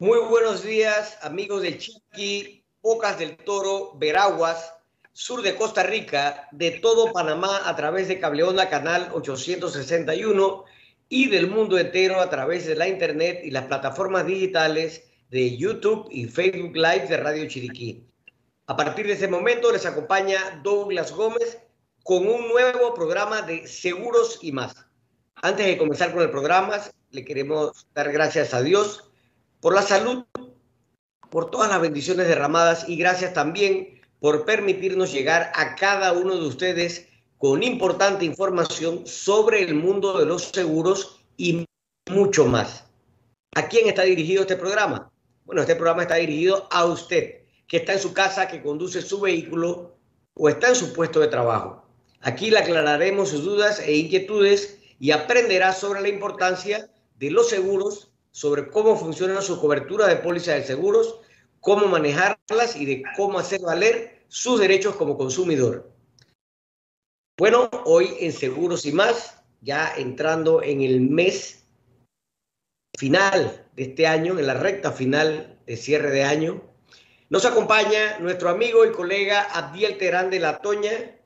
Muy buenos días, amigos de Chiqui, Bocas del Toro, Veraguas, sur de Costa Rica, de todo Panamá a través de Cableonda Canal 861 y del mundo entero a través de la internet y las plataformas digitales de YouTube y Facebook Live de Radio Chiriquí. A partir de ese momento les acompaña Douglas Gómez con un nuevo programa de Seguros y más. Antes de comenzar con el programa, le queremos dar gracias a Dios por la salud, por todas las bendiciones derramadas y gracias también por permitirnos llegar a cada uno de ustedes con importante información sobre el mundo de los seguros y mucho más. ¿A quién está dirigido este programa? Bueno, este programa está dirigido a usted, que está en su casa, que conduce su vehículo o está en su puesto de trabajo. Aquí le aclararemos sus dudas e inquietudes y aprenderá sobre la importancia de los seguros sobre cómo funciona su cobertura de póliza de seguros, cómo manejarlas y de cómo hacer valer sus derechos como consumidor. Bueno, hoy en Seguros y más, ya entrando en el mes final de este año, en la recta final de cierre de año, nos acompaña nuestro amigo y colega Abdiel Terán de la Toña.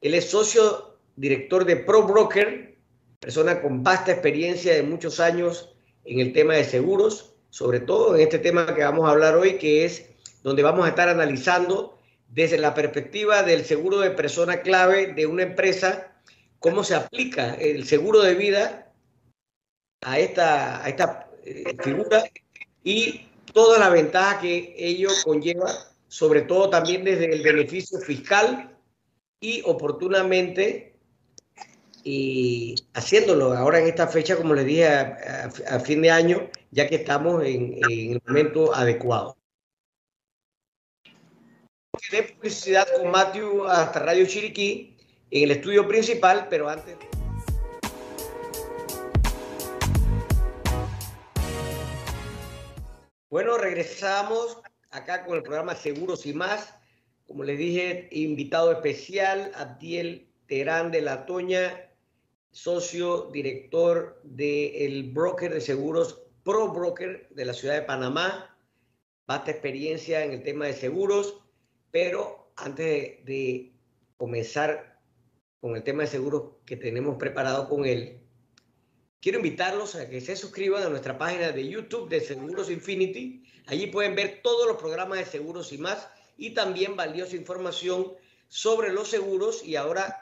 Él es socio director de Pro Broker, persona con vasta experiencia de muchos años en el tema de seguros, sobre todo en este tema que vamos a hablar hoy, que es donde vamos a estar analizando desde la perspectiva del seguro de persona clave de una empresa, cómo se aplica el seguro de vida a esta, a esta eh, figura y toda la ventaja que ello conlleva, sobre todo también desde el beneficio fiscal y oportunamente y haciéndolo ahora en esta fecha, como les dije, a, fin de año, ya que estamos en, el momento adecuado. De publicidad con Matthew hasta Radio Chiriquí en el estudio principal, pero antes... Bueno, regresamos acá con el programa Seguros y más. Como les dije, invitado especial, Abdiel Terán de la Toña, socio director del broker de seguros Pro Broker de la ciudad de Panamá. Vasta experiencia en el tema de seguros, pero antes de, comenzar con el tema de seguros que tenemos preparado con él, quiero invitarlos a que se suscriban a nuestra página de YouTube de Seguros Infinity. Allí pueden ver todos los programas de seguros y más y también valiosa información sobre los seguros. Y ahora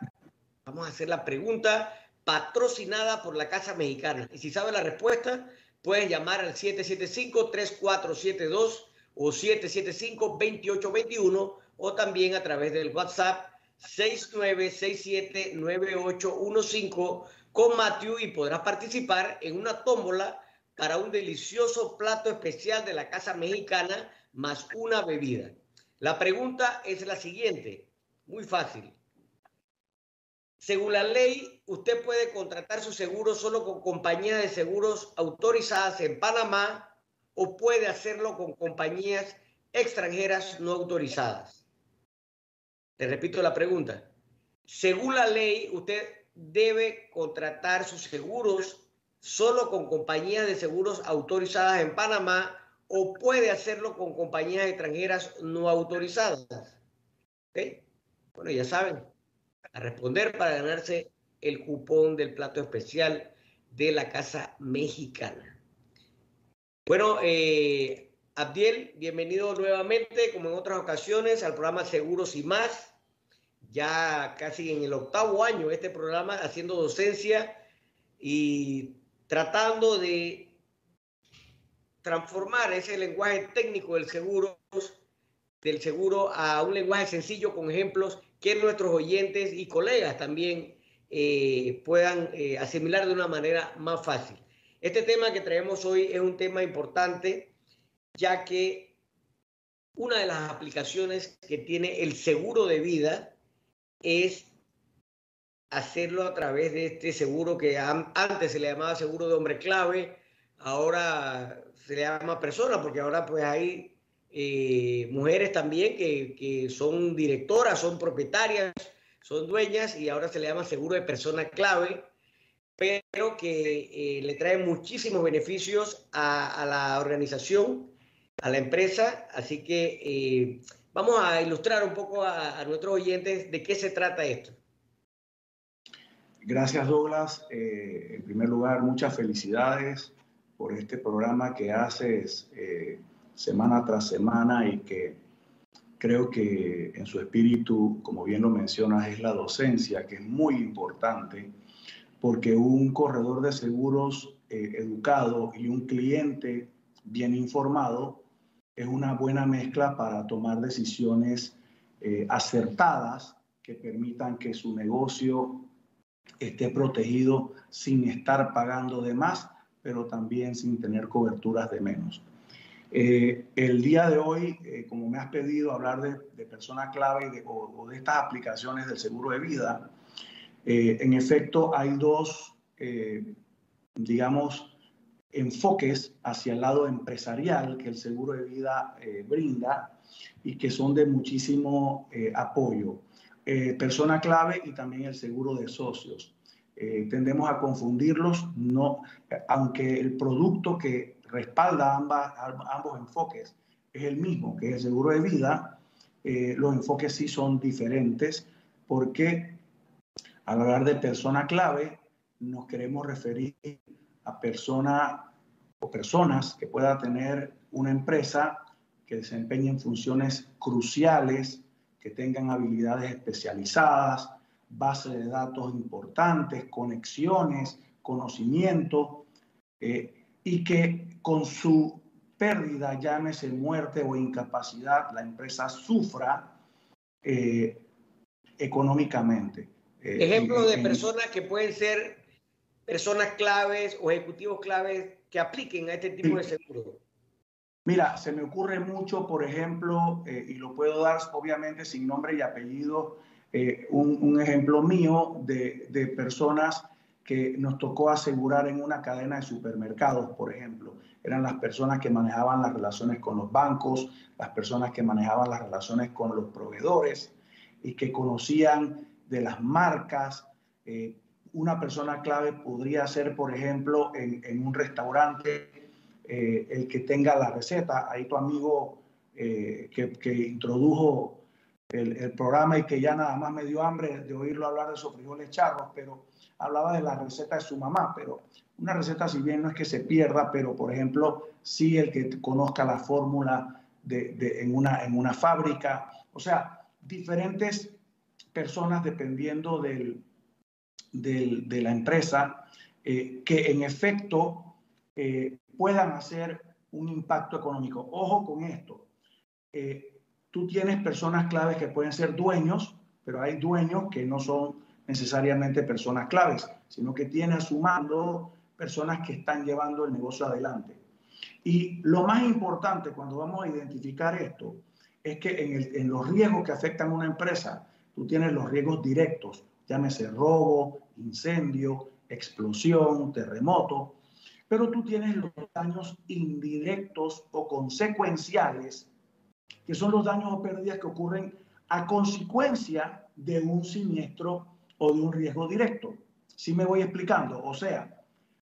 vamos a hacer la pregunta patrocinada por la Casa Mexicana. Y si sabe la respuesta, pueden llamar al 775-3472 o 775-2821 o también a través del WhatsApp 69679815 con Matthew y podrás participar en una tómbola para un delicioso plato especial de la Casa Mexicana más una bebida. La pregunta es la siguiente, muy fácil. Según la ley, usted puede contratar su seguro solo con compañías de seguros autorizadas en Panamá o puede hacerlo con compañías extranjeras no autorizadas. Te repito la pregunta. Según la ley, usted debe contratar sus seguros solo con compañías de seguros autorizadas en Panamá o puede hacerlo con compañías extranjeras no autorizadas. Bueno, ya saben, a responder para ganarse el cupón del plato especial de la Casa Mexicana. Bueno, eh, Abdiel, bienvenido nuevamente, como en otras ocasiones, al programa Seguros y más. Ya casi en el octavo año este programa haciendo docencia y tratando de transformar ese lenguaje técnico del seguro, del seguro a un lenguaje sencillo con ejemplos que nuestros oyentes y colegas también eh, puedan eh, asimilar de una manera más fácil. Este tema que traemos hoy es un tema importante, ya que una de las aplicaciones que tiene el seguro de vida es hacerlo a través de este seguro que antes se le llamaba seguro de hombre clave, ahora se le llama persona, porque ahora pues hay eh, mujeres también que, son directoras, son propietarias, son dueñas y ahora se le llama seguro de persona clave, pero que eh, le trae muchísimos beneficios a, la organización a la empresa. Así que eh, vamos a ilustrar un poco a, nuestros oyentes de qué se trata esto. Gracias, Douglas. En primer lugar, muchas felicidades por este programa que haces semana tras semana y que creo que en su espíritu, como bien lo mencionas, es la docencia, que es muy importante, porque un corredor de seguros educado y un cliente bien informado es una buena mezcla para tomar decisiones eh, acertadas que permitan que su negocio esté protegido sin estar pagando de más, pero también sin tener coberturas de menos. Eh, el día de hoy, eh, como me has pedido hablar de, personas clave o, de estas aplicaciones del seguro de vida, en efecto hay dos, digamos, enfoques hacia el lado empresarial que el seguro de vida eh, brinda y que son de muchísimo eh, apoyo. Eh, persona clave y también el seguro de socios. tendemos a confundirlos, no, aunque el producto que respalda ambas, ambos enfoques. Es el mismo, que es el seguro de vida, los enfoques sí son diferentes porque al hablar de persona clave nos queremos referir a persona o personas que pueda tener una empresa que desempeñen funciones cruciales, que tengan habilidades especializadas, bases de datos importantes, conexiones, conocimiento, eh, y que con su pérdida, llámese muerte o incapacidad, la empresa sufra eh, económicamente. Eh, Ejemplo de personas que pueden ser personas claves o ejecutivos claves que apliquen a este tipo de seguro? Mira, se me ocurre mucho, por ejemplo, eh, y lo puedo dar obviamente sin nombre y apellido, eh, un, ejemplo mío de, de, personas que nos tocó asegurar en una cadena de supermercados, por ejemplo. Eran las personas que manejaban las relaciones con los bancos, las personas que manejaban las relaciones con los proveedores y que conocían de las marcas, eh, una persona clave podría ser, por ejemplo, en, un restaurante, eh, el que tenga la receta. Ahí tu amigo eh, que, introdujo el, programa y que ya nada más me dio hambre de oírlo hablar de esos frijoles charros, pero hablaba de la receta de su mamá, pero una receta si bien no es que se pierda, pero por ejemplo, sí el que conozca la fórmula de, en, una, en una fábrica, o sea, diferentes personas dependiendo del, de, la empresa eh, que en efecto eh, puedan hacer un impacto económico. Ojo con esto. Eh, tú tienes personas claves que pueden ser dueños, pero hay dueños que no son necesariamente personas claves, sino que tienen a su mando personas que están llevando el negocio adelante. Y lo más importante cuando vamos a identificar esto es que en los riesgos que afectan a una empresa, tú tienes los riesgos directos, llámese robo, incendio, explosión, terremoto, pero tú tienes los daños indirectos o consecuenciales, que son los daños o pérdidas que ocurren a consecuencia de un siniestro o de un riesgo directo. Si me voy explicando, o sea,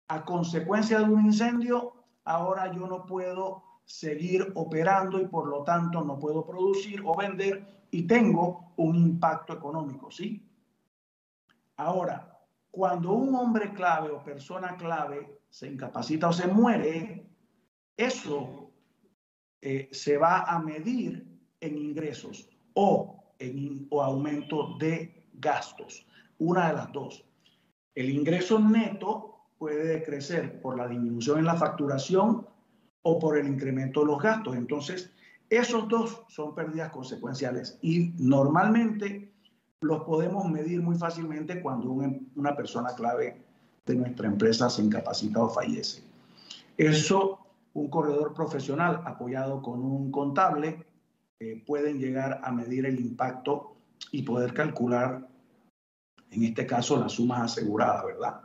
a consecuencia de un incendio, ahora yo no puedo seguir operando y por lo tanto no puedo producir o vender y tengo un impacto económico, ¿sí? Ahora, cuando un hombre clave o persona clave se incapacita o se muere, eso eh, se va a medir en ingresos o en o aumento de gastos. Una de las dos. El ingreso neto puede crecer por la disminución en la facturación o por el incremento de los gastos. Entonces, esos dos son pérdidas consecuenciales y normalmente los podemos medir muy fácilmente cuando una persona clave de nuestra empresa se incapacita o fallece. Eso, un corredor profesional apoyado con un contable eh, pueden llegar a medir el impacto y poder calcular, en este caso, las sumas aseguradas, ¿verdad?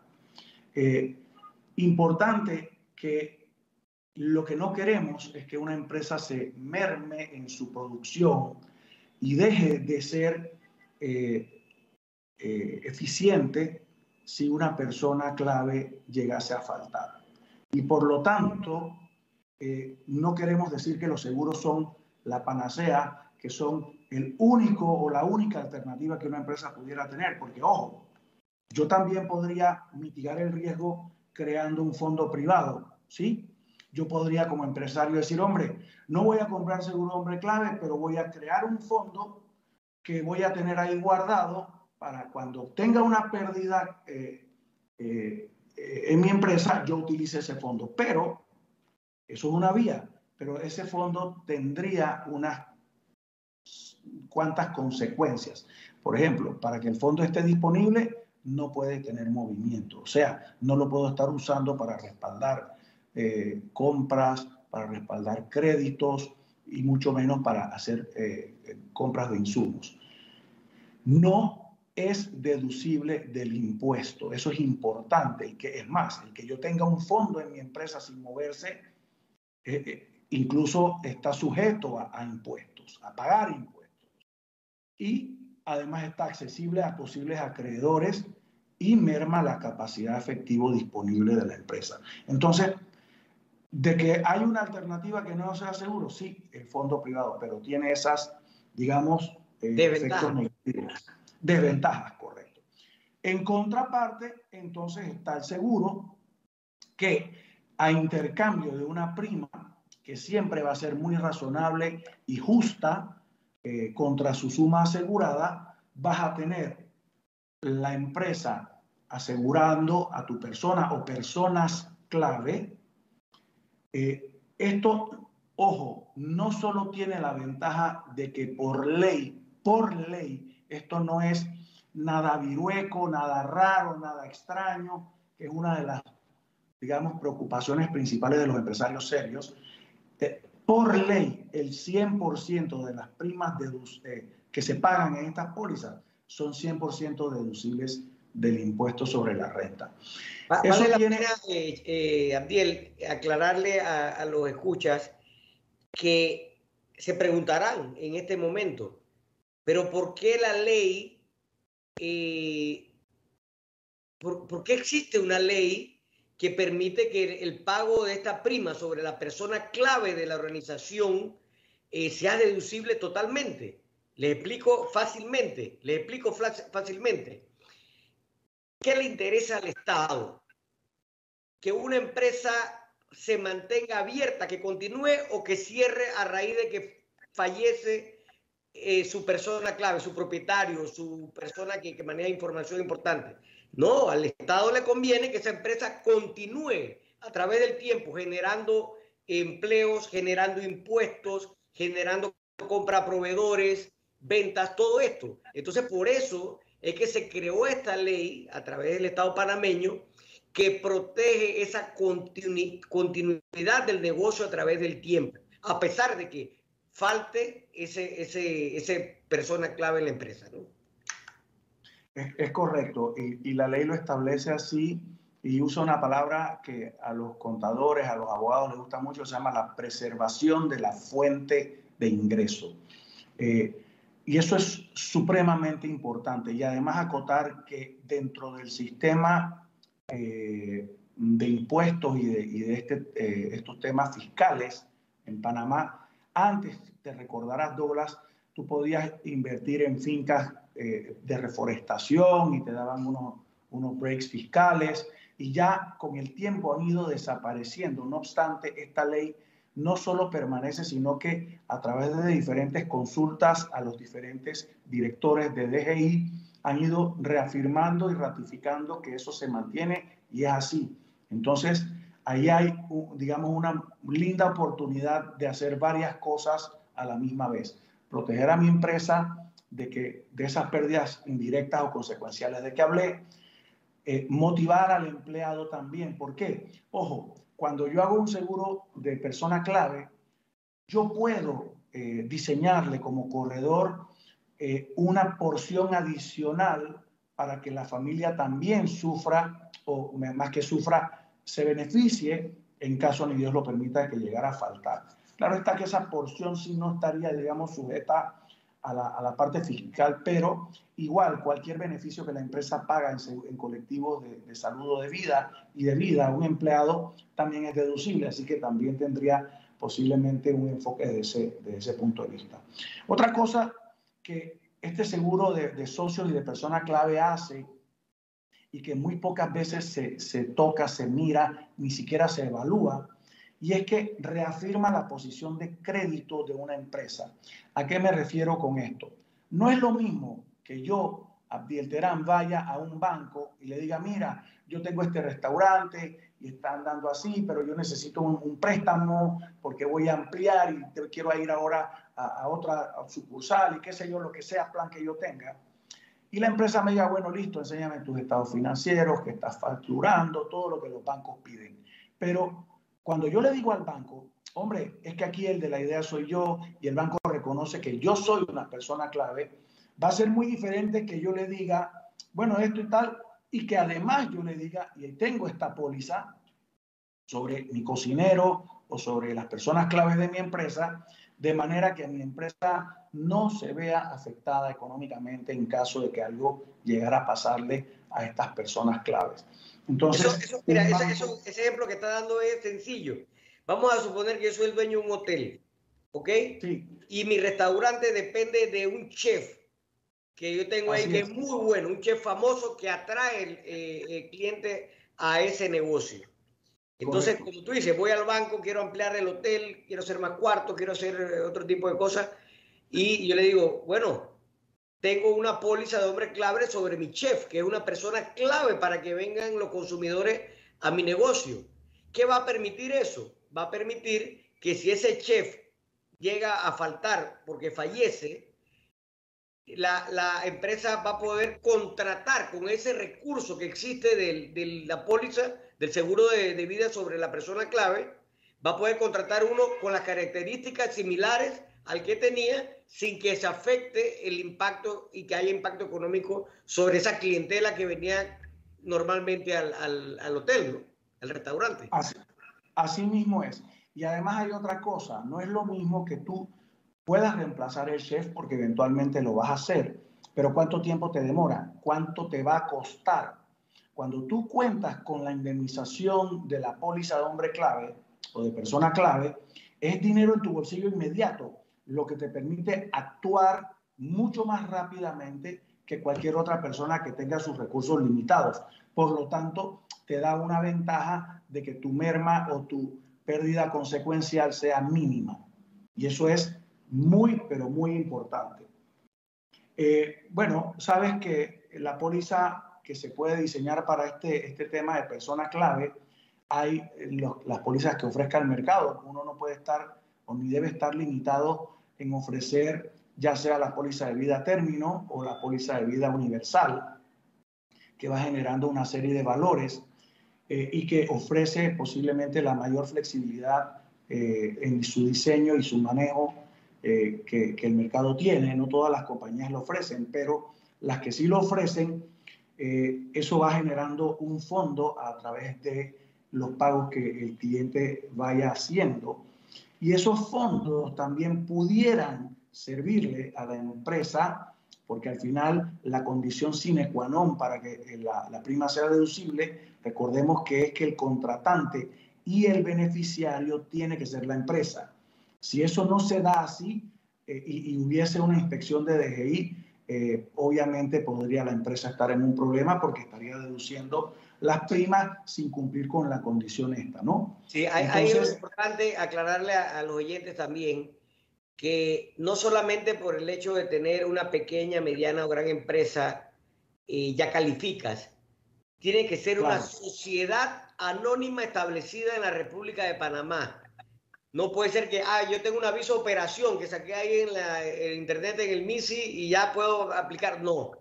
Eh, importante que lo que no queremos es que una empresa se merme en su producción y deje de ser eh, eh, eficiente si una persona clave llegase a faltar. Y por lo tanto, no queremos decir que los seguros son la panacea, que son el único o la única alternativa que una empresa pudiera tener, porque ojo, yo también podría mitigar el riesgo creando un fondo privado, ¿sí? Yo podría como empresario decir, hombre, no voy a comprar seguro hombre clave, pero voy a crear un fondo que voy a tener ahí guardado para cuando tenga una pérdida eh, eh, en mi empresa, yo utilice ese fondo. Pero eso es una vía, pero ese fondo tendría unas cuantas consecuencias. Por ejemplo, para que el fondo esté disponible, no puede tener movimiento. O sea, no lo puedo estar usando para respaldar eh, compras, para respaldar créditos y mucho menos para hacer eh, compras de insumos. No es deducible del impuesto. Eso es importante. Y que es más, el que yo tenga un fondo en mi empresa sin moverse, eh, incluso está sujeto a impuestos, a pagar impuestos. Y además está accesible a posibles acreedores y merma la capacidad efectiva disponible de la empresa. Entonces, de que hay una alternativa que no sea seguro, sí, el fondo privado, pero tiene esas, digamos, eh, efectos negativos. Desventajas, correcto. En contraparte, entonces está el seguro, que a intercambio de una prima que siempre va a ser muy razonable y justa, eh, contra su suma asegurada, vas a tener la empresa asegurando a tu persona o personas clave. Eh, esto, ojo, no solo tiene la ventaja de que por ley, por ley, esto no es nada virueco, nada raro, nada extraño, que es una de las, digamos, preocupaciones principales de los empresarios serios. Por ley, el 100% de las primas eh, que se pagan en estas pólizas son 100% deducibles del impuesto sobre la renta. Eso vale tiene... la pena, eh, eh, Abdiel, aclararle a, los escuchas que se preguntarán en este momento, pero ¿por qué la ley, por, qué existe una ley que permite que el pago de esta prima sobre la persona clave de la organización eh, sea deducible totalmente. Le explico fácilmente, le explico fácilmente. ¿Qué le interesa al Estado? Que una empresa se mantenga abierta, que continúe o que cierre a raíz de que fallece eh, su persona clave, su propietario, su persona que, que maneja información importante. No, al Estado le conviene que esa empresa continúe a través del tiempo generando empleos, generando impuestos, generando compra a proveedores, ventas, todo esto. Entonces, por eso es que se creó esta ley a través del Estado panameño que protege esa continuidad del negocio a través del tiempo, a pesar de que falte ese, ese, persona clave en la empresa. ¿no? Es, correcto, y, la ley lo establece así y usa una palabra que a los contadores, a los abogados les gusta mucho, se llama la preservación de la fuente de ingreso. Eh, y eso es supremamente importante. Y además acotar que dentro del sistema eh, de impuestos y de, este, eh, estos temas fiscales en Panamá, antes te recordarás, Douglas, tú podías invertir en fincas eh, de reforestación y te daban unos, unos breaks fiscales y ya con el tiempo han ido desapareciendo. No obstante, esta ley no solo permanece, sino que a través de diferentes consultas a los diferentes directores de DGI han ido reafirmando y ratificando que eso se mantiene y es así. Entonces, ahí hay, digamos, una linda oportunidad de hacer varias cosas a la misma vez. Proteger a mi empresa de, que, de esas pérdidas indirectas o consecuenciales de que hablé, eh, motivar al empleado también. ¿Por qué? Ojo, cuando yo hago un seguro de persona clave, yo puedo eh, diseñarle como corredor eh, una porción adicional para que la familia también sufra, o más que sufra, se beneficie en caso ni Dios lo permita que llegara a faltar. Claro está que esa porción sí no estaría, digamos, sujeta a la, parte fiscal, pero igual cualquier beneficio que la empresa paga en, colectivos de, salud o de vida y de vida a un empleado también es deducible, así que también tendría posiblemente un enfoque de ese, de ese punto de vista. Otra cosa que este seguro de, de socios y de persona clave hace y que muy pocas veces se, se toca, se mira, ni siquiera se evalúa, y es que reafirma la posición de crédito de una empresa. ¿A qué me refiero con esto? No es lo mismo que yo, Abdiel Terán, vaya a un banco y le diga, mira, yo tengo este restaurante y están dando así, pero yo necesito un, préstamo porque voy a ampliar y quiero ir ahora a, otra sucursal y qué sé yo, lo que sea plan que yo tenga. Y la empresa me diga, bueno, listo, enséñame tus estados financieros, que estás facturando, todo lo que los bancos piden. Pero cuando yo le digo al banco, hombre, es que aquí el de la idea soy yo y el banco reconoce que yo soy una persona clave, va a ser muy diferente que yo le diga, bueno, esto y tal, y que además yo le diga, y tengo esta póliza sobre mi cocinero o sobre las personas claves de mi empresa, de manera que mi empresa no se vea afectada económicamente en caso de que algo llegara a pasarle a estas personas claves. Entonces, mira, ese ejemplo que está dando es sencillo. Vamos a suponer que yo soy el dueño de un hotel, ¿ok? Sí. Y mi restaurante depende de un chef que yo tengo ahí, que es. muy bueno, un chef famoso que atrae el, eh, cliente a ese negocio. Entonces, como tú dices, voy al banco, quiero ampliar el hotel, quiero hacer más cuartos, quiero hacer eh, otro tipo de cosas. Y yo le digo, bueno, tengo una póliza de hombre clave sobre mi chef, que es una persona clave para que vengan los consumidores a mi negocio. ¿Qué va a permitir eso? Va a permitir que si ese chef llega a faltar porque fallece, la, empresa va a poder contratar con ese recurso que existe de, la póliza del seguro de, de vida sobre la persona clave, va a poder contratar uno con las características similares al que tenía sin que se afecte el impacto y que haya impacto económico sobre esa clientela que venía normalmente al, al, hotel, al restaurante. Así, mismo es. Y además hay otra cosa, no es lo mismo que tú puedas reemplazar el chef porque eventualmente lo vas a hacer, pero ¿cuánto tiempo te demora? ¿Cuánto te va a costar? Cuando tú cuentas con la indemnización de la póliza de hombre clave o de persona clave, es dinero en tu bolsillo inmediato lo que te permite actuar mucho más rápidamente que cualquier otra persona que tenga sus recursos limitados. Por lo tanto, te da una ventaja de que tu merma o tu pérdida consecuencial sea mínima. Y eso es muy, pero muy importante. Eh, bueno, sabes que la póliza que se puede diseñar para este, este tema de persona clave, hay las pólizas que ofrezca el mercado. Uno no puede estar o ni debe estar limitado en ofrecer ya sea la póliza de vida término o la póliza de vida universal, que va generando una serie de valores eh, y que ofrece posiblemente la mayor flexibilidad eh, en su diseño y su manejo eh, que, que, el mercado tiene. No todas las compañías lo ofrecen, pero las que sí lo ofrecen, eso va generando un fondo a través de los pagos que el cliente vaya haciendo y esos fondos también pudieran servirle a la empresa, porque al final la condición sine qua non para que la, prima sea deducible, recordemos que es que el contratante y el beneficiario tiene que ser la empresa. Si eso no se da así eh, y, hubiese una inspección de DGI, eh, obviamente podría la empresa estar en un problema porque estaría deduciendo las primas sin cumplir con la condición esta, ¿no? Sí, hay, es importante aclararle a, los oyentes también que no solamente por el hecho de tener una pequeña, mediana o gran empresa eh, ya calificas, tiene que ser una sociedad anónima establecida en la República de Panamá. No puede ser que, ah, yo tengo un aviso de operación que saqué ahí en la en internet, en el MISI y ya puedo aplicar. No,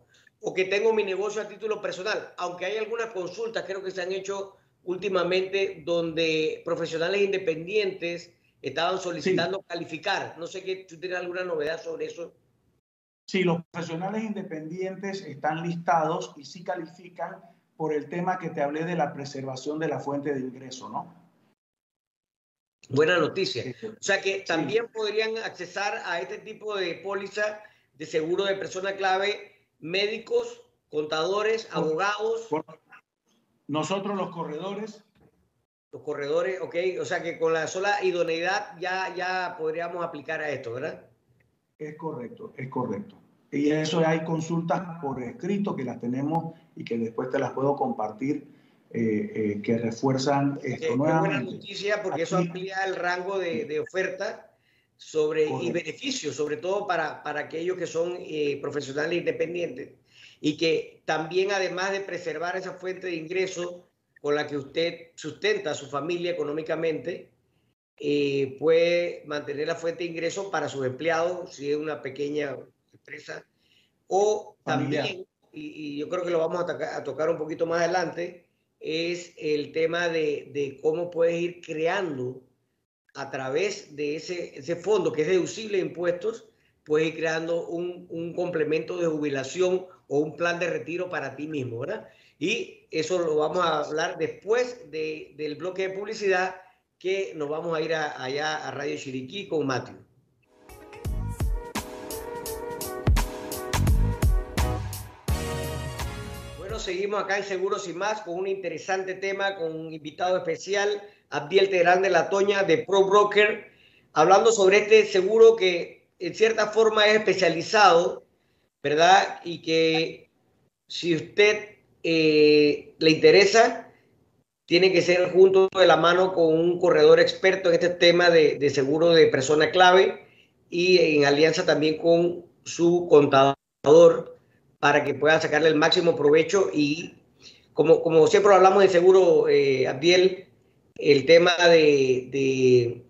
o que tengo mi negocio a título personal, aunque hay algunas consultas, creo que se han hecho últimamente, donde profesionales independientes estaban solicitando calificar. No sé que tú tienes alguna novedad sobre eso. Sí, los profesionales independientes están listados y sí califican por el tema que te hablé de la preservación de la fuente de ingreso, ¿no? Buena noticia. O sea que también podrían accesar a este tipo de póliza de seguro de persona clave médicos, contadores, abogados. Nosotros los corredores. Los corredores, ok. O sea que con la sola idoneidad ya, ya podríamos aplicar a esto, ¿verdad? Es correcto, es correcto. Y eso hay consultas por escrito que las tenemos y que después te las puedo compartir eh, eh, que refuerzan esto Qué buena noticia porque eso amplía el rango de, de oferta sobre, y beneficios, sobre todo para, para aquellos que son eh, profesionales independientes. Y que también además de preservar esa fuente de ingreso con la que usted sustenta a su familia económicamente, puede mantener la fuente de ingreso para sus empleados, si es una pequeña empresa, o también, y, yo creo que lo vamos a, a tocar un poquito más adelante, es el tema de, de, cómo puedes ir creando a través de ese, ese fondo que es deducible de impuestos, puedes ir creando un, un, complemento de jubilación o un plan de retiro para ti mismo, ¿verdad? Y eso lo vamos a hablar después de, del bloque de publicidad que nos vamos a ir allá a Radio Chiriquí con Matthew. seguimos acá en Seguros y Más con un interesante tema, con un invitado especial, Abdiel Terán de la Toña de Pro Broker, hablando sobre este seguro que en cierta forma es especializado, ¿verdad? Y que si usted eh, le interesa, tiene que ser junto de la mano con un corredor experto en este tema de, de seguro de persona clave y en alianza también con su contador para que pueda sacarle el máximo provecho y como, como siempre hablamos de seguro, eh, Abdiel, el tema de,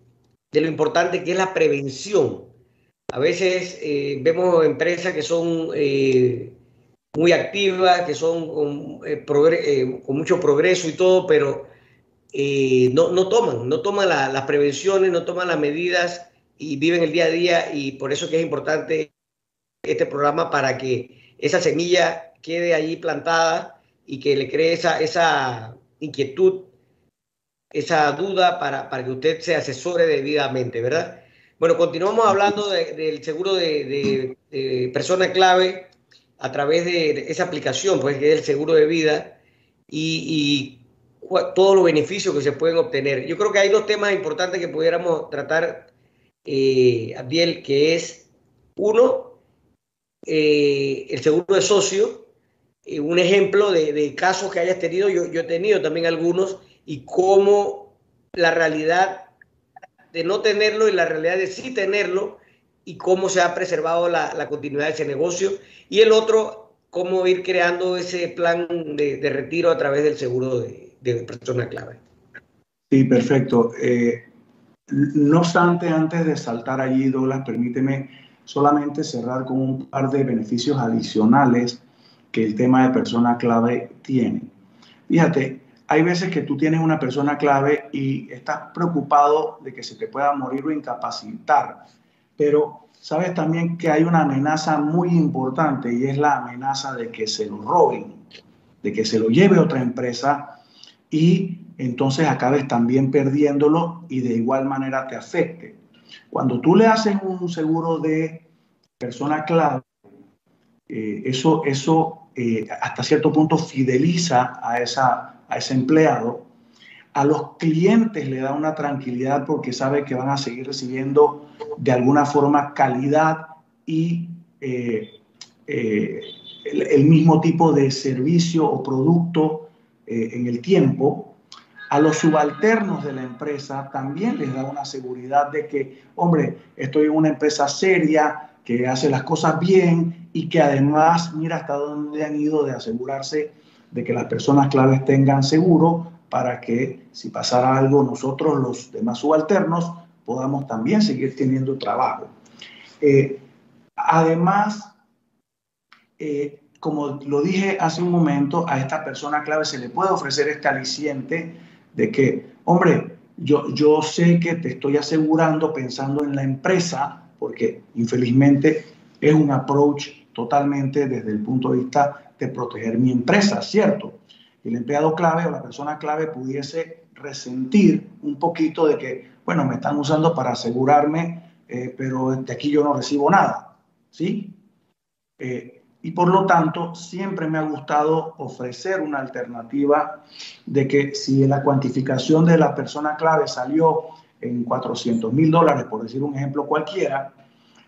de, lo importante que es la prevención. A veces eh, vemos empresas que son eh, muy activas, que son con, eh, con, mucho progreso y todo, pero no, no, toman, no toman la, las prevenciones, no toman las medidas y viven el día a día y por eso que es importante este programa para que esa semilla quede ahí plantada y que le cree esa, esa inquietud, esa duda para, para que usted se asesore debidamente, ¿verdad? Bueno, continuamos hablando de, del seguro de, de, de, persona clave a través de esa aplicación, pues que es el seguro de vida y, y todos los beneficios que se pueden obtener. Yo creo que hay dos temas importantes que pudiéramos tratar, eh, Abdiel, que es uno, eh, el seguro de socio, eh, un ejemplo de, casos que hayas tenido, yo, yo, he tenido también algunos, y cómo la realidad de no tenerlo y la realidad de sí tenerlo, y cómo se ha preservado la, continuidad de ese negocio. Y el otro, cómo ir creando ese plan de, retiro a través del seguro de, de persona clave. Sí, perfecto. Eh, no obstante, antes de saltar allí, Douglas, permíteme solamente cerrar con un par de beneficios adicionales que el tema de persona clave tiene. Fíjate, hay veces que tú tienes una persona clave y estás preocupado de que se te pueda morir o incapacitar, pero sabes también que hay una amenaza muy importante y es la amenaza de que se lo roben, de que se lo lleve otra empresa y entonces acabes también perdiéndolo y de igual manera te afecte. Cuando tú le haces un seguro de persona clave, eh, eso, eso eh, hasta cierto punto fideliza a, esa, a ese empleado. A los clientes le da una tranquilidad porque sabe que van a seguir recibiendo de alguna forma calidad y eh, eh el, mismo tipo de servicio o producto eh, en el tiempo a los subalternos de la empresa también les da una seguridad de que, hombre, estoy en una empresa seria, que hace las cosas bien y que además mira hasta dónde han ido de asegurarse de que las personas claves tengan seguro para que si pasara algo nosotros los demás subalternos podamos también seguir teniendo trabajo. Eh, además, eh, como lo dije hace un momento, a esta persona clave se le puede ofrecer este aliciente de que, hombre, yo, yo sé que te estoy asegurando pensando en la empresa, porque infelizmente es un approach totalmente desde el punto de vista de proteger mi empresa, ¿cierto? El empleado clave o la persona clave pudiese resentir un poquito de que, bueno, me están usando para asegurarme, eh, pero de aquí yo no recibo nada, ¿sí? Eh, y por lo tanto, siempre me ha gustado ofrecer una alternativa de que si la cuantificación de la persona clave salió en 400 mil dólares, por decir un ejemplo cualquiera,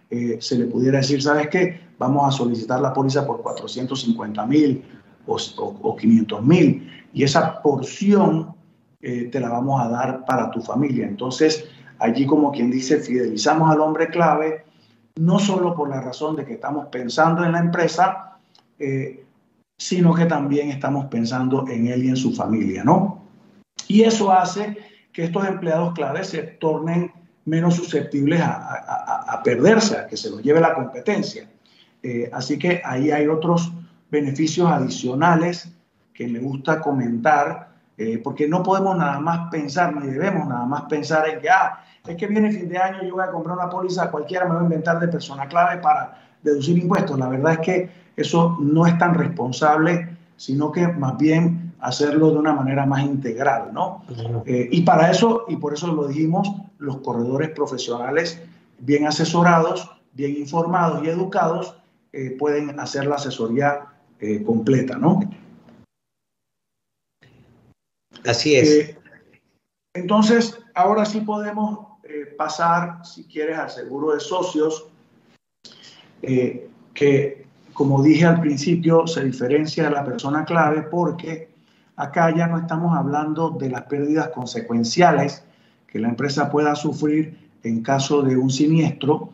eh, se le pudiera decir, ¿sabes qué? Vamos a solicitar la póliza por 450 mil o, o, 500 mil y esa porción eh, te la vamos a dar para tu familia. Entonces, allí como quien dice, fidelizamos al hombre clave, no solo por la razón de que estamos pensando en la empresa, eh, sino que también estamos pensando en él y en su familia, ¿no? Y eso hace que estos empleados clave se tornen menos susceptibles a, perderse, a que se los lleve la competencia. Eh, así que ahí hay otros beneficios adicionales que me gusta comentar, eh, porque no podemos nada más pensar, ni debemos nada más pensar en que, ah, es que viene fin de año, yo voy a comprar una póliza, cualquiera me va a inventar de persona clave para deducir impuestos. La verdad es que eso no es tan responsable, sino que más bien hacerlo de una manera más integral, ¿no? Eh, y para eso, y por eso lo dijimos, los corredores profesionales bien asesorados, bien informados y educados eh, pueden hacer la asesoría eh, completa, ¿no? Así es. entonces, ahora sí podemos pasar, si quieres, al seguro de socios, que, como dije al principio, se diferencia de la persona clave porque Acá ya no estamos hablando de las pérdidas consecuenciales que la empresa pueda sufrir en caso de un siniestro,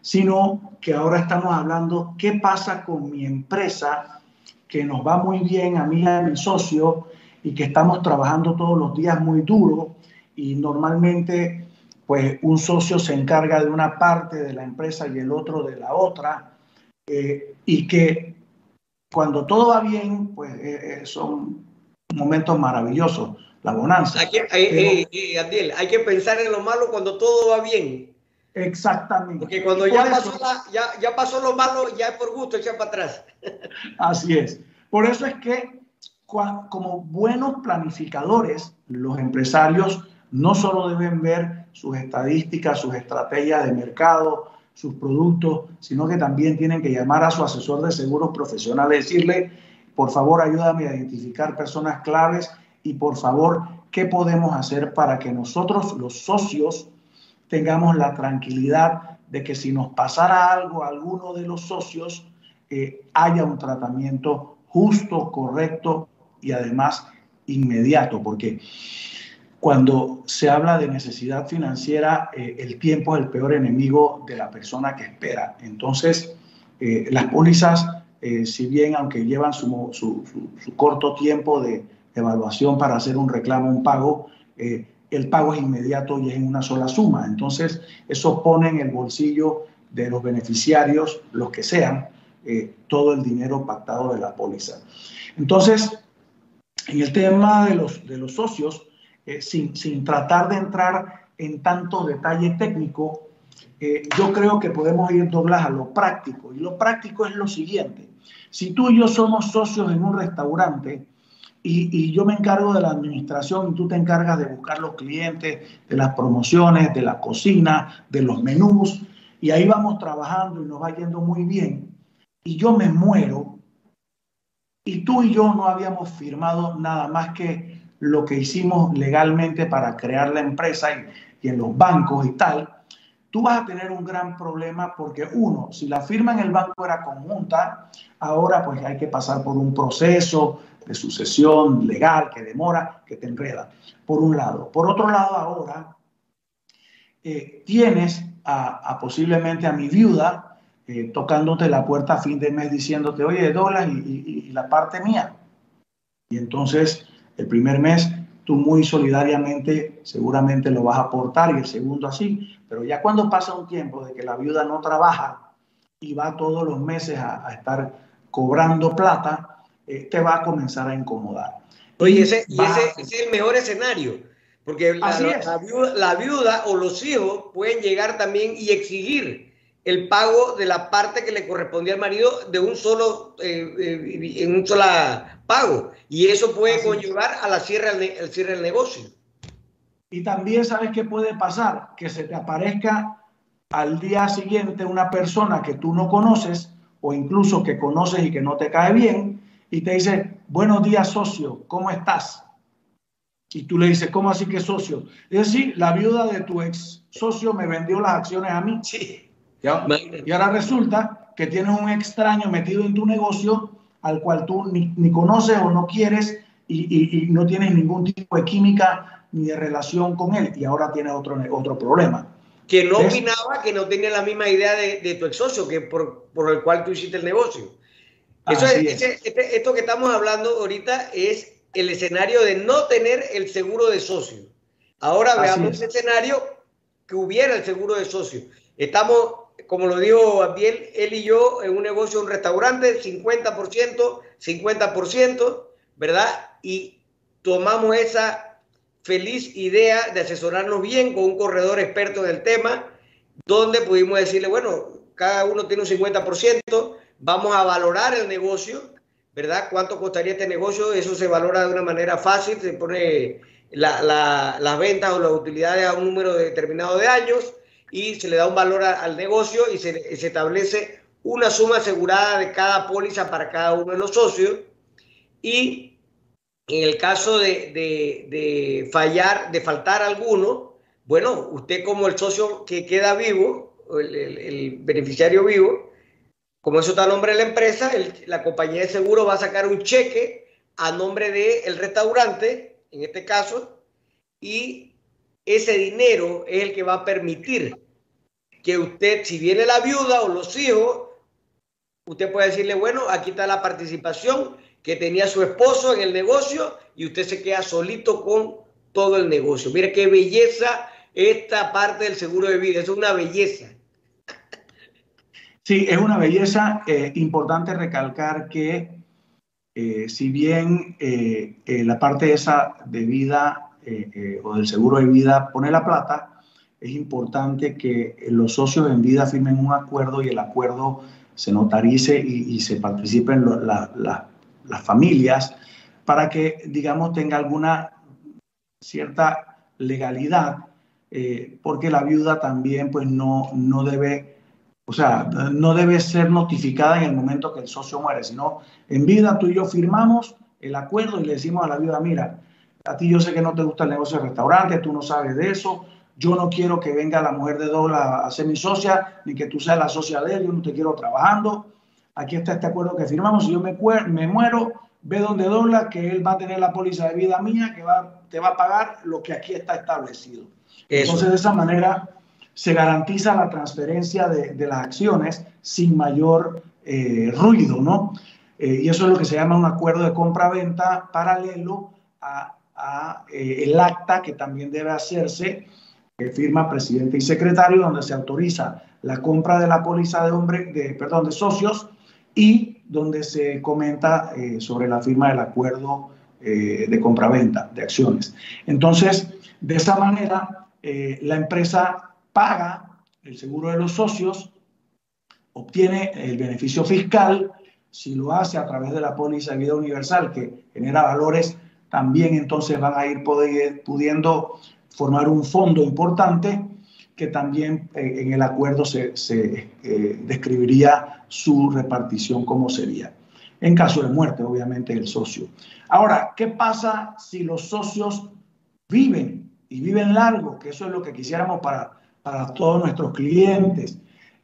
sino que ahora estamos hablando qué pasa con mi empresa, que nos va muy bien a mí y a mi socio y que estamos trabajando todos los días muy duro y normalmente pues un socio se encarga de una parte de la empresa y el otro de la otra eh, y que cuando todo va bien pues eh, eh, son momento maravilloso, la bonanza. Hay que, eh, eh, hay que pensar en lo malo cuando todo va bien. Exactamente. Porque cuando ya pasó, ya, ya pasó, lo malo, ya es por gusto echar para atrás. Así es. Por eso es que como buenos planificadores, los empresarios no solo deben ver sus estadísticas, sus estrategias de mercado, sus productos, sino que también tienen que llamar a su asesor de seguros profesional y decirle, por favor, ayúdame a identificar personas claves y por favor, ¿qué podemos hacer para que nosotros, los socios, tengamos la tranquilidad de que si nos pasara algo a alguno de los socios, eh, haya un tratamiento justo, correcto y además inmediato? Porque cuando se habla de necesidad financiera, eh, el tiempo es el peor enemigo de la persona que espera. Entonces, eh, las pólizas si bien aunque llevan su, su, corto tiempo de evaluación para hacer un reclamo, un pago, eh, el pago es inmediato y es en una sola suma. Entonces, eso pone en el bolsillo de los beneficiarios, los que sean, eh, todo el dinero pactado de la póliza. Entonces, en el tema de los, de los socios, sin, sin tratar de entrar en tanto detalle técnico, yo creo que podemos ir doblas a lo práctico. Y lo práctico es lo siguiente. Si tú y yo somos socios en un restaurante y, yo me encargo de la administración tú te encargas de buscar los clientes, de las promociones, de la cocina, de los menús, y ahí vamos trabajando y nos va yendo muy bien, y yo me muero, y tú y yo no habíamos firmado nada más que lo que hicimos legalmente para crear la empresa y en los bancos y tal, tú vas a tener un gran problema porque uno, si la firma en el banco era conjunta, ahora pues hay que pasar por un proceso de sucesión legal que demora, que te enreda, por un lado. Por otro lado, ahora eh, tienes a, posiblemente a mi viuda eh, tocándote la puerta a fin de mes diciéndote, oye, dólar y, y la parte mía. Y entonces el primer mes tú muy solidariamente seguramente lo vas a aportar y el segundo así, pero ya cuando pasa un tiempo de que la viuda no trabaja y va todos los meses a, estar cobrando plata, eh, te va a comenzar a incomodar. Oye, ese, y ese, es el mejor escenario, porque la, la, viuda, o los hijos pueden llegar también y exigir el pago de la parte que le correspondía al marido de un solo, eh, eh, en un solo pago. Y eso puede conllevar a la cierre, al, cierre del negocio. Y también sabes qué puede pasar, que se te aparezca al día siguiente una persona que tú no conoces o incluso que conoces y que no te cae bien, y te dice, buenos días socio, ¿cómo estás? Y tú le dices, ¿cómo así que socio? Es decir, la viuda de tu ex socio me vendió las acciones a mí. Sí. Y ahora resulta que tienes un extraño metido en tu negocio al cual tú ni, conoces o no quieres y, no tienes ningún tipo de química ni de relación con él. Y ahora tienes otro, otro problema. Que no opinaba, que no tenía la misma idea de, tu ex socio, que por, por, el cual tú hiciste el negocio. Eso este, esto que estamos hablando ahorita es el escenario de no tener el seguro de socio. Ahora veamos el escenario que hubiera el seguro de socio. Estamos como lo dijo Abdiel, él y yo en un negocio, un restaurante, 50%, 50%, ¿verdad? Y tomamos esa feliz idea de asesorarnos bien con un corredor experto en el tema, donde pudimos decirle, bueno, cada uno tiene un 50%, vamos a valorar el negocio, ¿verdad? ¿Cuánto costaría este negocio? Eso se valora de una manera fácil, se pone las ventas o las utilidades a un número determinado de años y se le da un valor al negocio y se, establece una suma asegurada de cada póliza para cada uno de los socios. Y en el caso de, fallar, de faltar alguno, bueno, usted como el socio que queda vivo, el, beneficiario vivo, como eso está a nombre de la empresa, la compañía de seguro va a sacar un cheque a nombre del restaurante, en este caso, y ese dinero es el que va a permitir que usted, si viene la viuda o los hijos, usted puede decirle, bueno, aquí está la participación que tenía su esposo en el negocio y usted se queda solito con todo el negocio. Mire qué belleza esta parte del seguro de vida, es una belleza. Sí, es una belleza. Eh, importante recalcar que eh, si bien eh, la parte esa de vida o del seguro de vida pone la plata, es importante que los socios en vida firmen un acuerdo y el acuerdo se notarice y, se participen las familias para que, digamos, tenga alguna cierta legalidad, eh, porque la viuda también, pues, no, no debe, o sea, no debe ser notificada en el momento que el socio muere, sino en vida tú y yo firmamos el acuerdo y le decimos a la viuda, mira, a ti yo sé que no te gusta el negocio de restaurante, tú no sabes de eso, yo no quiero que venga la mujer de Dola a ser mi socia, ni que tú seas la socia de él, yo no te quiero trabajando. Aquí está este acuerdo que firmamos. Si yo me, me muero, ve donde Dola, que él va a tener la póliza de vida mía, que va, te va a pagar lo que aquí está establecido. Entonces, de esa manera se garantiza la transferencia de, las acciones sin mayor eh, ruido, ¿no? Eh, y eso es lo que se llama un acuerdo de compra-venta paralelo a, eh, el acta que también debe hacerse firma presidente y secretario, donde se autoriza la compra de la póliza de hombre, de, perdón, de socios y donde se comenta eh, sobre la firma del acuerdo eh, de compraventa de acciones. Entonces, de esa manera, eh, la empresa paga el seguro de los socios, obtiene el beneficio fiscal, si lo hace a través de la póliza de vida universal, que genera valores, también entonces van a ir pudiendo formar un fondo importante que también eh, en el acuerdo se, eh, describiría su repartición como sería. En caso de muerte, obviamente, el socio. Ahora, ¿qué pasa si los socios viven y viven largo? Que eso es lo que quisiéramos para, para todos nuestros clientes.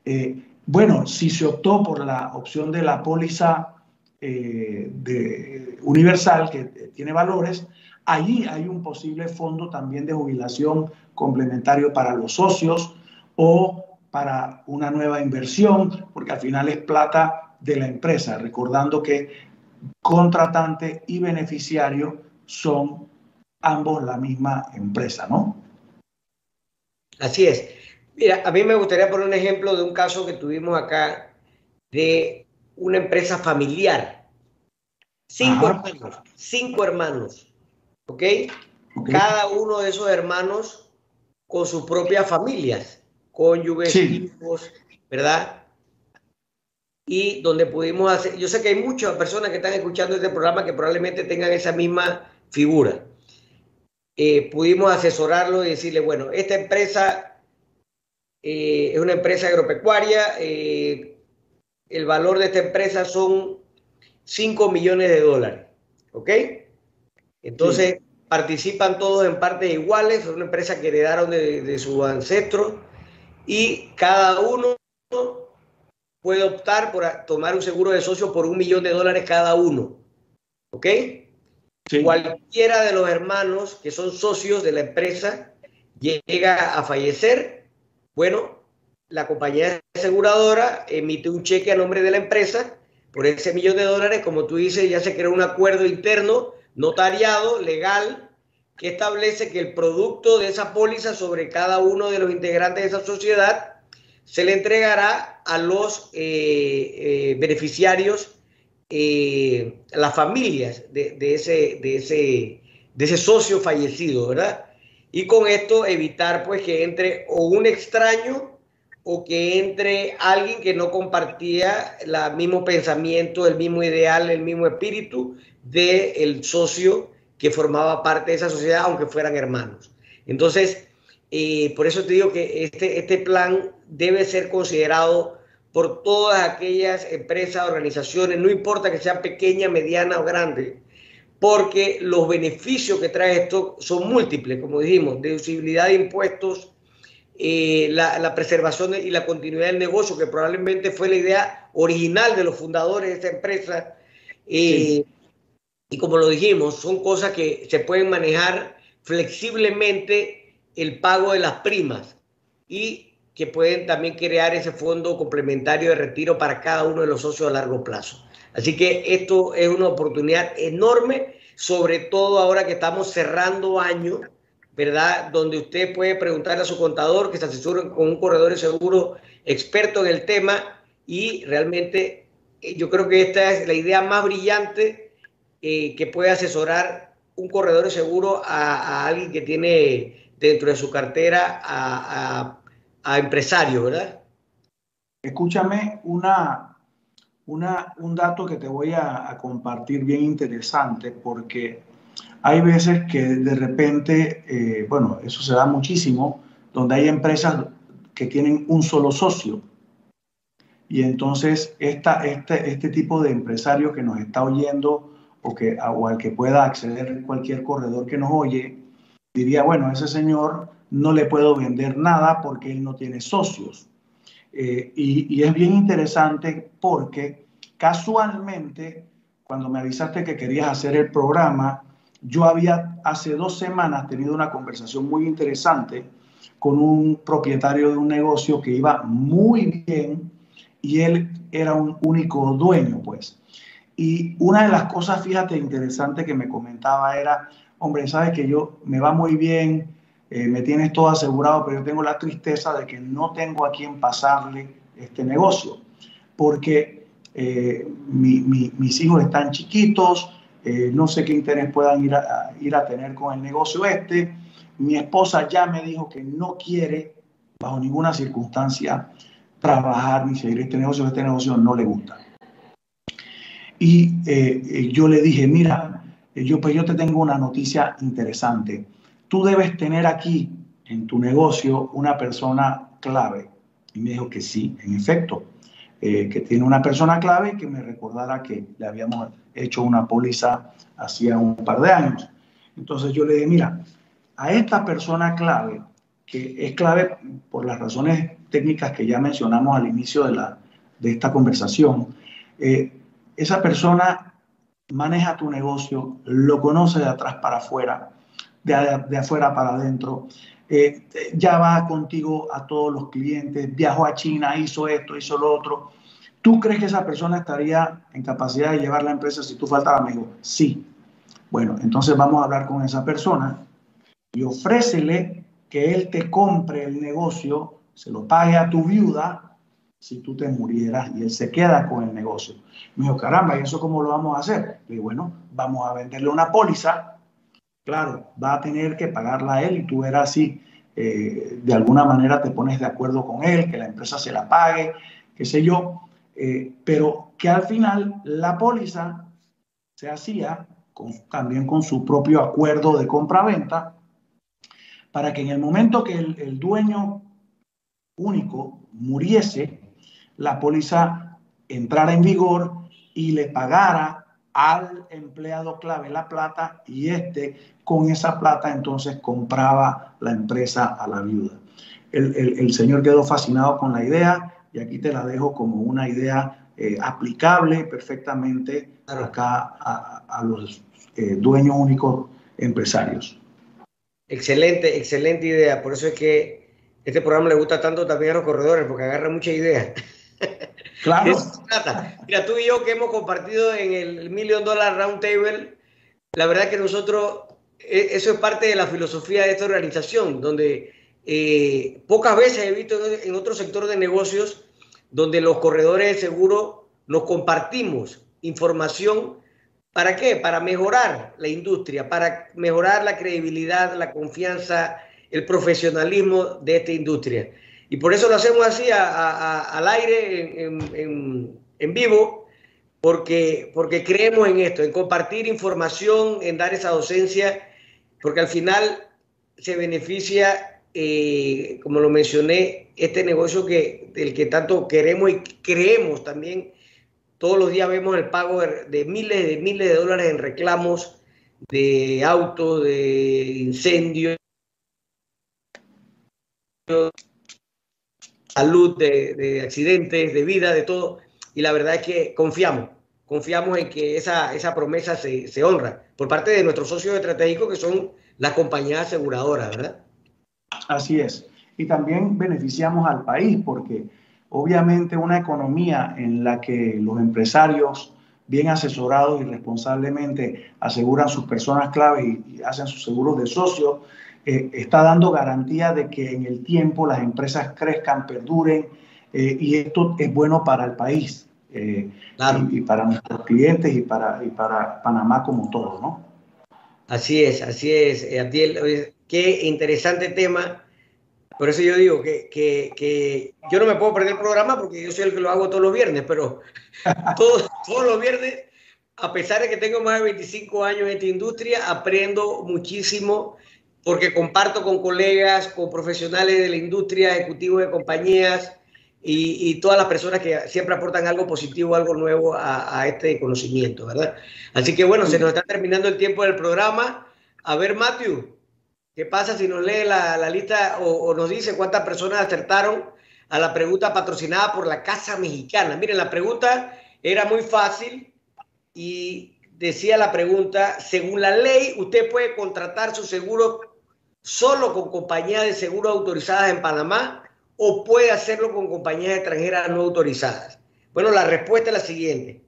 Eh, bueno, si se optó por la opción de la póliza de universal, que tiene valores, Allí hay un posible fondo también de jubilación complementario para los socios o para una nueva inversión, porque al final es plata de la empresa, recordando que contratante y beneficiario son ambos la misma empresa, ¿no? Así es. Mira, a mí me gustaría poner un ejemplo de un caso que tuvimos acá de una empresa familiar. Cinco hermanos, cinco hermanos. ¿ok? Cada uno de esos hermanos con sus propias familias, cónyuges, hijos, ¿verdad? Y donde pudimos hacer, yo sé que hay muchas personas que están escuchando este programa que probablemente tengan esa misma figura. Eh, pudimos asesorarlo y decirle, bueno, esta empresa eh, es una empresa agropecuaria, eh, el valor de esta empresa son 5 millones de dólares. ¿Ok? Entonces, participan todos en partes iguales, es una empresa que heredaron de, de sus ancestros y cada uno puede optar por tomar un seguro de socio por un millón de dólares cada uno. ¿Ok? Cualquiera de los hermanos que son socios de la empresa llega a fallecer, bueno, la compañía aseguradora emite un cheque a nombre de la empresa por ese millón de dólares, como tú dices, ya se creó un acuerdo interno, notariado, legal, que establece que el producto de esa póliza sobre cada uno de los integrantes de esa sociedad se le entregará a los eh, eh, beneficiarios, eh, las familias de, ese, de, ese, de ese socio fallecido, ¿verdad? Y con esto evitar pues que entre o un extraño o que entre alguien que no compartía el mismo pensamiento, el mismo ideal, el mismo espíritu del el socio que formaba parte de esa sociedad, aunque fueran hermanos. Entonces, eh, por eso te digo que este, este plan debe ser considerado por todas aquellas empresas, organizaciones, no importa que sean pequeña, mediana o grande, porque los beneficios que trae esto son múltiples, como dijimos, deducibilidad de impuestos, eh, la, preservación y la continuidad del negocio, que probablemente fue la idea original de los fundadores de esta empresa. Eh, y como lo dijimos, son cosas que se pueden manejar flexiblemente el pago de las primas y que pueden también crear ese fondo complementario de retiro para cada uno de los socios a largo plazo. Así que esto es una oportunidad enorme, sobre todo ahora que estamos cerrando año, ¿verdad? Donde usted puede preguntarle a su contador que se asesore con un corredor de seguro experto en el tema y realmente eh, yo creo que esta es la idea más brillante eh, que puede asesorar un corredor de seguro a, alguien que tiene dentro de su cartera a, a, empresario, ¿verdad? Escúchame una, una, un dato que te voy a, compartir bien interesante porque hay veces que de repente, eh, bueno, eso se da muchísimo, donde hay empresas que tienen un solo socio. Y entonces esta, este, este tipo de empresario que nos está oyendo o, que, o al que pueda acceder cualquier corredor que nos oye, diría, bueno, ese señor no le puedo vender nada porque él no tiene socios. Eh, y, es bien interesante porque casualmente, cuando me avisaste que querías hacer el programa, yo había hace dos semanas tenido una conversación muy interesante con un propietario de un negocio que iba muy bien y él era un único dueño, pues. Y una de las cosas, fíjate, interesante que me comentaba era, hombre, sabes que yo me va muy bien, eh, me tienes todo asegurado, pero yo tengo la tristeza de que no tengo a quién pasarle este negocio, porque eh, mis hijos están chiquitos, eh, no sé qué interés puedan ir a, ir a tener con el negocio este. Mi esposa ya me dijo que no quiere, bajo ninguna circunstancia, trabajar ni seguir este negocio, este negocio no le gusta. Y eh, eh, yo le dije, mira, yo, pues yo te tengo una noticia interesante. Tú debes tener aquí en tu negocio una persona clave. Y me dijo que sí, en efecto, que tiene una persona clave que me recordara que le habíamos hecho una póliza hacía un par de años. Entonces yo le dije, mira, a esta persona clave, que es clave por las razones técnicas que ya mencionamos al inicio de, la, de esta conversación, eh, esa persona maneja tu negocio, lo conoce de atrás para afuera, de, afuera para adentro, eh, ya va contigo a todos los clientes, viajó a China, hizo esto, hizo lo otro. ¿Tú crees que esa persona estaría en capacidad de llevar la empresa si tú faltara? Me sí. Bueno, entonces vamos a hablar con esa persona y ofrécele que él te compre el negocio, se lo pague a tu viuda si tú te murieras y él se queda con el negocio. Me dijo, caramba, ¿y eso cómo lo vamos a hacer? Le bueno, vamos a venderle una póliza. Claro, va a tener que pagarla él y tú verás si eh, de alguna manera te pones de acuerdo con él, que la empresa se la pague, qué sé yo, eh, pero que al final la póliza se hacía también con su propio acuerdo de compra-venta para que en el momento que el, el dueño único muriese, la póliza entrara en vigor y le pagara al empleado clave la plata y este con esa plata entonces compraba la empresa a la viuda. El, señor quedó fascinado con la idea y aquí te la dejo como una idea eh, aplicable perfectamente acá a, los eh, dueños únicos empresarios. Excelente, excelente idea. Por eso es que este programa le gusta tanto también a los corredores, porque agarra mucha idea. Claro. Mira, tú y yo que hemos compartido en el Million Dollar Round Table, la verdad que nosotros, eso es parte de la filosofía de esta organización, donde eh, pocas veces he visto en otro sector de negocios donde los corredores de seguro nos compartimos información. ¿Para qué? Para mejorar la industria, para mejorar la credibilidad, la confianza, el profesionalismo de esta industria. Y por eso lo hacemos así al aire, en, vivo, porque, porque creemos en esto, en compartir información, en dar esa docencia, porque al final se beneficia, eh, como lo mencioné, este negocio que, del que tanto queremos y creemos también. Todos los días vemos el pago de, miles de miles de dólares en reclamos de autos, de incendios salud, de, accidentes, de vida, de todo. Y la verdad es que confiamos, confiamos en que esa, esa promesa se, se honra por parte de nuestros socios estratégicos que son las compañías aseguradoras, ¿verdad? Así es. Y también beneficiamos al país porque obviamente una economía en la que los empresarios bien asesorados y responsablemente aseguran sus personas clave y, y hacen sus seguros de socios, eh, está dando garantía de que en el tiempo las empresas crezcan, perduren, eh, y esto es bueno para el país, eh, y, para nuestros clientes y para, y para Panamá como todo, ¿no? Así es, así es, Adiel. Qué interesante tema. Por eso yo digo que, que, que, yo no me puedo perder el programa porque yo soy el que lo hago todos los viernes, pero todos, todos los viernes, a pesar de que tengo más de 25 años en esta industria, aprendo muchísimo porque comparto con colegas, con profesionales de la industria, ejecutivos de compañías y, todas las personas que siempre aportan algo positivo, algo nuevo a, este conocimiento, ¿verdad? Así que bueno, se nos está terminando el tiempo del programa. A ver, Matthew, ¿qué pasa si nos lee la, lista o, nos dice cuántas personas acertaron a la pregunta patrocinada por la Casa Mexicana? Miren, la pregunta era muy fácil y decía la pregunta, según la ley, usted puede contratar su seguro solo con compañías de seguro autorizadas en Panamá o puede hacerlo con compañías extranjeras no autorizadas? Bueno, la respuesta es la siguiente.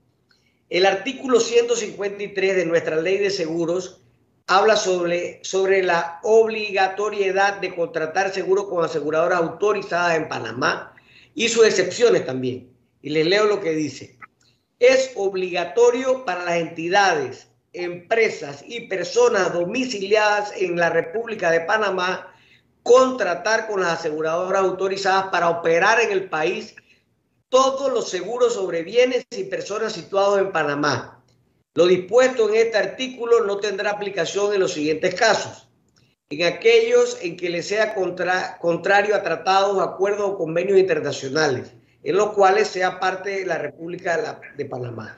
El artículo 153 de nuestra ley de seguros habla sobre, sobre la obligatoriedad de contratar seguro con aseguradoras autorizadas en Panamá y sus excepciones también. Y les leo lo que dice. Es obligatorio para las entidades empresas y personas domiciliadas en la República de Panamá contratar con las aseguradoras autorizadas para operar en el país todos los seguros sobre bienes y personas situados en Panamá. Lo dispuesto en este artículo no tendrá aplicación en los siguientes casos. En aquellos en que le sea contrario a tratados, acuerdos o convenios internacionales, en los cuales sea parte de la República de, Panamá.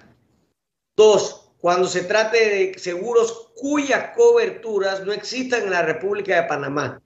Dos, cuando se trate de seguros cuyas coberturas no existan en la República de Panamá.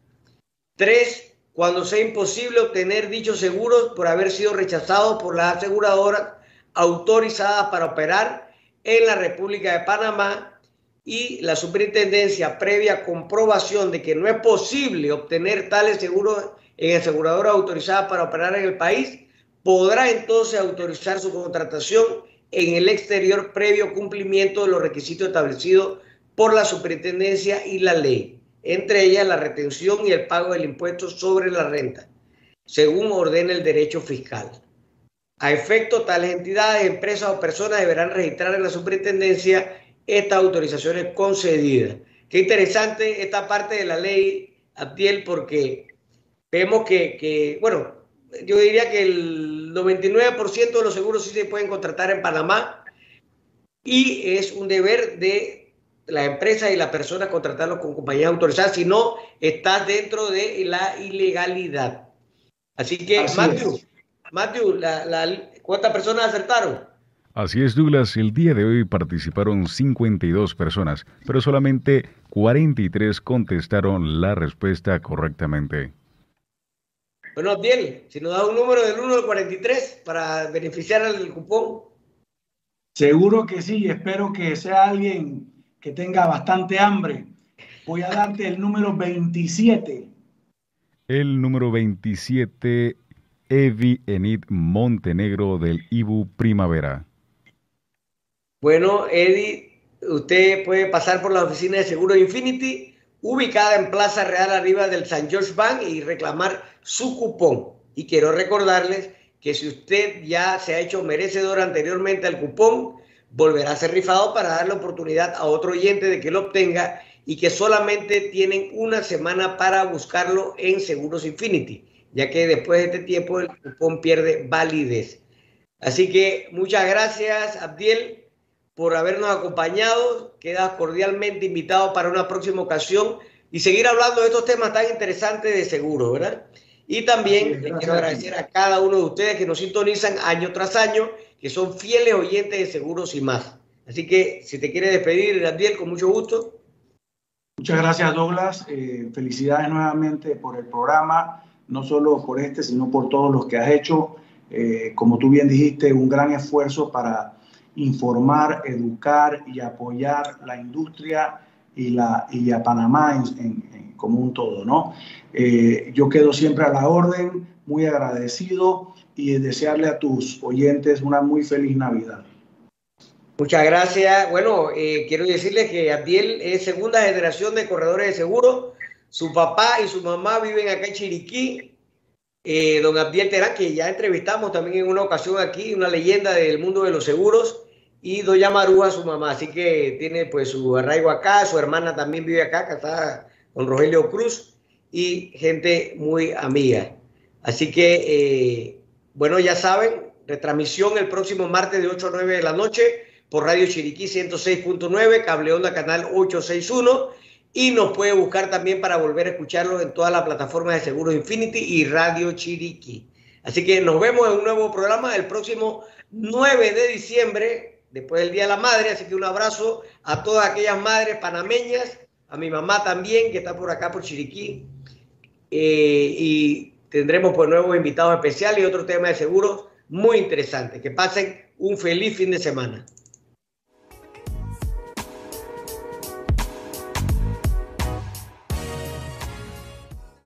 Tres, cuando sea imposible obtener dichos seguros por haber sido rechazados por las aseguradoras autorizadas para operar en la República de Panamá y la superintendencia previa comprobación de que no es posible obtener tales seguros en aseguradoras autorizadas para operar en el país, podrá entonces autorizar su contratación en el exterior previo cumplimiento de los requisitos establecidos por la superintendencia y la ley, entre ellas la retención y el pago del impuesto sobre la renta, según ordena el derecho fiscal. A efecto, tales entidades, empresas o personas deberán registrar en la superintendencia estas autorizaciones concedidas. Qué interesante esta parte de la ley, Abdiel, porque vemos que, que bueno, yo diría que el 99% de los seguros sí se pueden contratar en Panamá y es un deber de la empresa y la persona contratarlo con compañías autorizadas, si no está dentro de la ilegalidad. Así que, Matthew, Matthew ¿Cuántas personas acertaron? Así es, Douglas. El día de hoy participaron 52 personas, pero solamente 43 contestaron la respuesta correctamente. Bueno, Abdiel, si nos da un número del 1 al 43 para beneficiar al cupón. Seguro que sí, espero que sea alguien que tenga bastante hambre. Voy a darte el número 27. El número 27, Evi Enid Montenegro del Ibu Primavera. Bueno, Eddie, usted puede pasar por la oficina de Seguro Infinity, ubicada en Plaza Real arriba del San George Bank y reclamar su cupón. Y quiero recordarles que si usted ya se ha hecho merecedor anteriormente al cupón, volverá a ser rifado para dar la oportunidad a otro oyente de que lo obtenga y que solamente tienen una semana para buscarlo en Seguros Infinity, ya que después de este tiempo el cupón pierde validez. Así que muchas gracias, Abdiel, por habernos acompañado. Quedas cordialmente invitado para una próxima ocasión y seguir hablando de estos temas tan interesantes de seguro, ¿verdad? Y también quiero agradecer a cada uno de ustedes que nos sintonizan año tras año, que son fieles oyentes de seguros y más. Así que si te quieres despedir, Abdiel, con mucho gusto. Muchas gracias, Douglas. Eh, felicidades nuevamente por el programa, no solo por este, sino por todos los que has hecho. Eh, como tú bien dijiste, un gran esfuerzo para informar, educar y apoyar la industria y, la, y a Panamá en, como un todo, ¿no? Eh, yo quedo siempre a la orden, muy agradecido y desearle a tus oyentes una muy feliz Navidad. Muchas gracias. Bueno, eh, quiero decirles que Abdiel es segunda generación de corredores de seguro. Su papá y su mamá viven acá en Chiriquí. Eh, don Abdiel Terán, que ya entrevistamos también en una ocasión aquí, una leyenda del mundo de los seguros, y Doña Marúa, su mamá. Así que tiene pues su arraigo acá, su hermana también vive acá, que con Rogelio Cruz, y gente muy amiga. Así que, eh, bueno, ya saben, retransmisión el próximo martes de 8 a 9 de la noche por Radio Chiriquí 106.9, Cable Onda Canal 861 y nos puede buscar también para volver a escucharlo en todas las plataformas de Seguros Infinity y Radio Chiriquí. Así que nos vemos en un nuevo programa el próximo 9 de diciembre, después del Día de la Madre. Así que un abrazo a todas aquellas madres panameñas, a mi mamá también, que está por acá por Chiriquí. Eh, y tendremos pues nuevos invitados especiales y otro tema de seguros muy interesante. Que pasen un feliz fin de semana.